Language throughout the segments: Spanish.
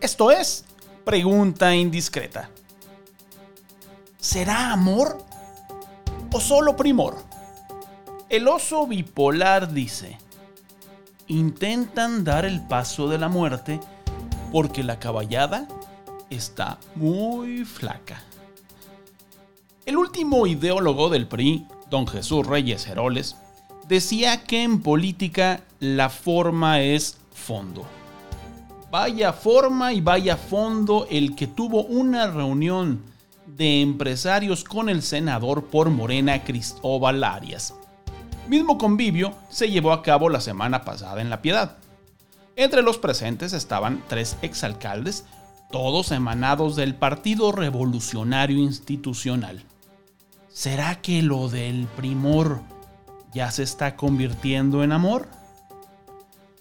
Esto es Pregunta Indiscreta. ¿Será amor o solo primor? El oso bipolar dice, intentan dar el paso de la muerte porque la caballada está muy flaca. El último ideólogo del PRI, don Jesús Reyes Heroles, decía que en política la forma es fondo. Vaya forma y vaya fondo el que tuvo una reunión de empresarios con el senador por Morena Cristóbal Arias. Mismo convivio se llevó a cabo la semana pasada en La Piedad. Entre los presentes estaban tres exalcaldes, todos emanados del Partido Revolucionario Institucional. ¿Será que lo del primor ya se está convirtiendo en amor?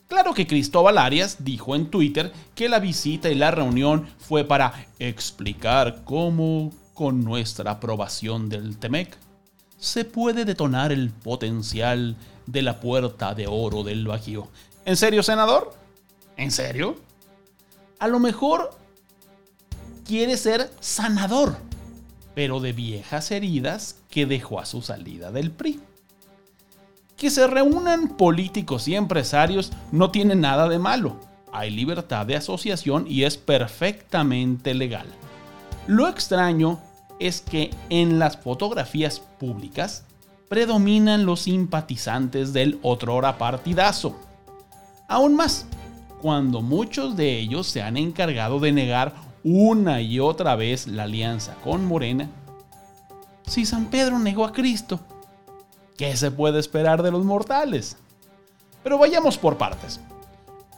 Claro que Cristóbal Arias dijo en Twitter que la visita y la reunión fue para explicar cómo, con nuestra aprobación del TEMEC, se puede detonar el potencial de la puerta de oro del Bajío. ¿En serio, senador? ¿En serio? A lo mejor quiere ser sanador, pero de viejas heridas que dejó a su salida del PRI. Que se reúnan políticos y empresarios no tiene nada de malo. Hay libertad de asociación y es perfectamente legal. Lo extraño es que en las fotografías públicas predominan los simpatizantes del otrora partidazo. Aún más, cuando muchos de ellos se han encargado de negar una y otra vez la alianza con Morena. Si San Pedro negó a Cristo, ¿Qué se puede esperar de los mortales? Pero vayamos por partes.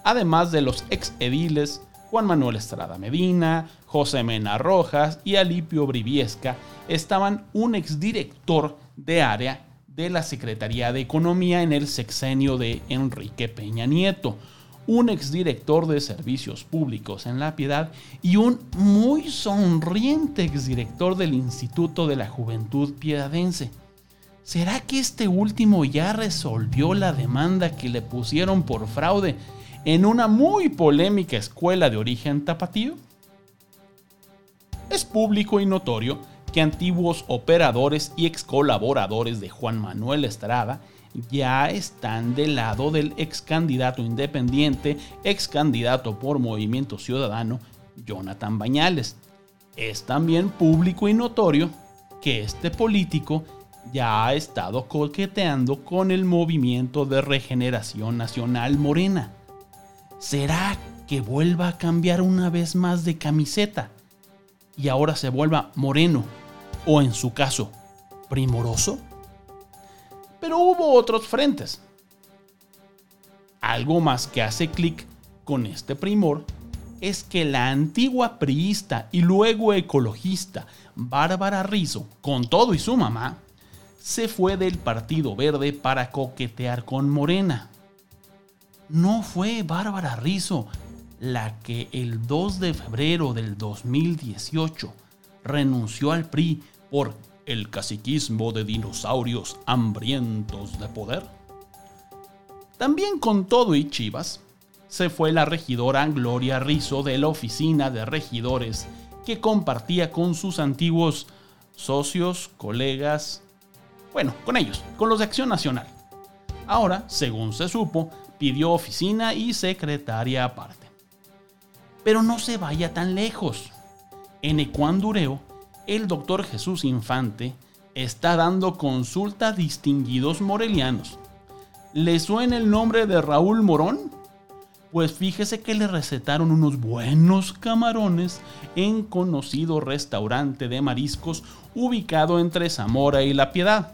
Además de los ex ediles Juan Manuel Estrada Medina, José Mena Rojas y Alipio Briviesca, estaban un exdirector de área de la Secretaría de Economía en el sexenio de Enrique Peña Nieto, un exdirector de Servicios Públicos en La Piedad y un muy sonriente exdirector del Instituto de la Juventud Piedadense. ¿Será que este último ya resolvió la demanda que le pusieron por fraude en una muy polémica escuela de origen tapatío? Es público y notorio que antiguos operadores y ex colaboradores de Juan Manuel Estrada ya están del lado del ex candidato independiente, ex candidato por Movimiento Ciudadano, Jonathan Bañales. Es también público y notorio que este político ya ha estado coqueteando con el movimiento de regeneración nacional morena. ¿Será que vuelva a cambiar una vez más de camiseta y ahora se vuelva moreno o en su caso primoroso? Pero hubo otros frentes. Algo más que hace clic con este primor es que la antigua priista y luego ecologista Bárbara Rizzo, con todo y su mamá, se fue del Partido Verde para coquetear con Morena. No fue Bárbara Rizzo la que el 2 de febrero del 2018 renunció al PRI por el caciquismo de dinosaurios hambrientos de poder. También con todo y Chivas, se fue la regidora Gloria Rizzo de la oficina de regidores que compartía con sus antiguos socios, colegas bueno, con ellos, con los de Acción Nacional. Ahora, según se supo, pidió oficina y secretaria aparte. Pero no se vaya tan lejos. En Ecuandureo, el doctor Jesús Infante está dando consulta a distinguidos morelianos. ¿Le suena el nombre de Raúl Morón? Pues fíjese que le recetaron unos buenos camarones en conocido restaurante de mariscos ubicado entre Zamora y La Piedad.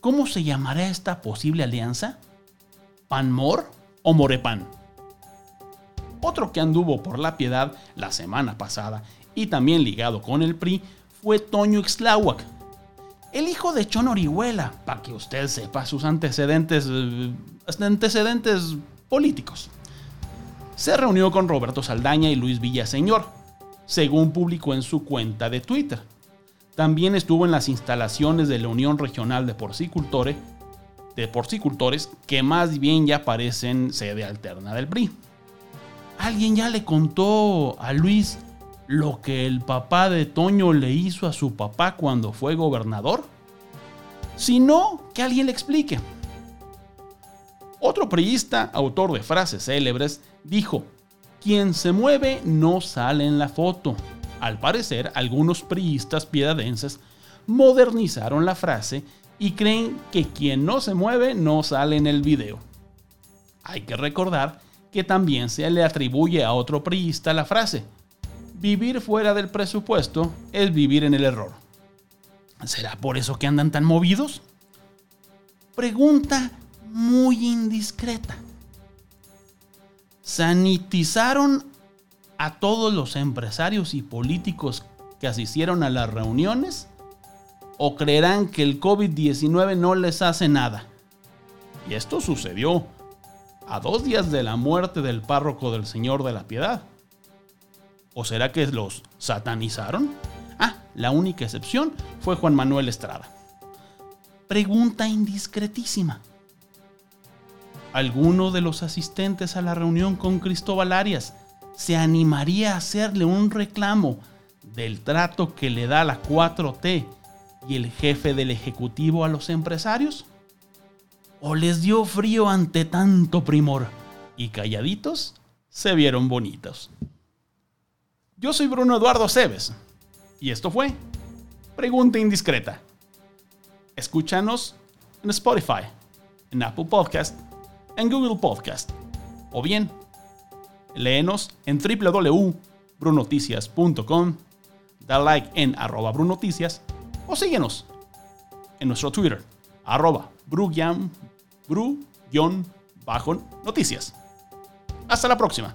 ¿Cómo se llamará esta posible alianza? ¿Panmor o Morepan? Otro que anduvo por la piedad la semana pasada y también ligado con el PRI fue Toño Ixtláhuac, el hijo de Chon Orihuela, para que usted sepa sus antecedentes, eh, antecedentes políticos. Se reunió con Roberto Saldaña y Luis Villaseñor, según publicó en su cuenta de Twitter. También estuvo en las instalaciones de la Unión Regional de Porcicultores, de Porcicultores que más bien ya parecen sede alterna del PRI. ¿Alguien ya le contó a Luis lo que el papá de Toño le hizo a su papá cuando fue gobernador? Si no, que alguien le explique. Otro priista, autor de frases célebres, dijo, quien se mueve no sale en la foto. Al parecer, algunos priistas piedadenses modernizaron la frase y creen que quien no se mueve no sale en el video. Hay que recordar que también se le atribuye a otro priista la frase, vivir fuera del presupuesto es vivir en el error. ¿Será por eso que andan tan movidos? Pregunta muy indiscreta. ¿Sanitizaron a todos los empresarios y políticos que asistieron a las reuniones? ¿O creerán que el COVID-19 no les hace nada? Y esto sucedió a dos días de la muerte del párroco del Señor de la Piedad. ¿O será que los satanizaron? Ah, la única excepción fue Juan Manuel Estrada. Pregunta indiscretísima. ¿Alguno de los asistentes a la reunión con Cristóbal Arias se animaría a hacerle un reclamo del trato que le da la 4T y el jefe del Ejecutivo a los empresarios? ¿O les dio frío ante tanto primor y calladitos se vieron bonitos? Yo soy Bruno Eduardo Cebes y esto fue Pregunta Indiscreta. Escúchanos en Spotify, en Apple Podcast en Google Podcast. O bien, léenos en www.brunoticias.com, da like en arroba brunoticias o síguenos en nuestro Twitter, arroba bru-noticias. Hasta la próxima.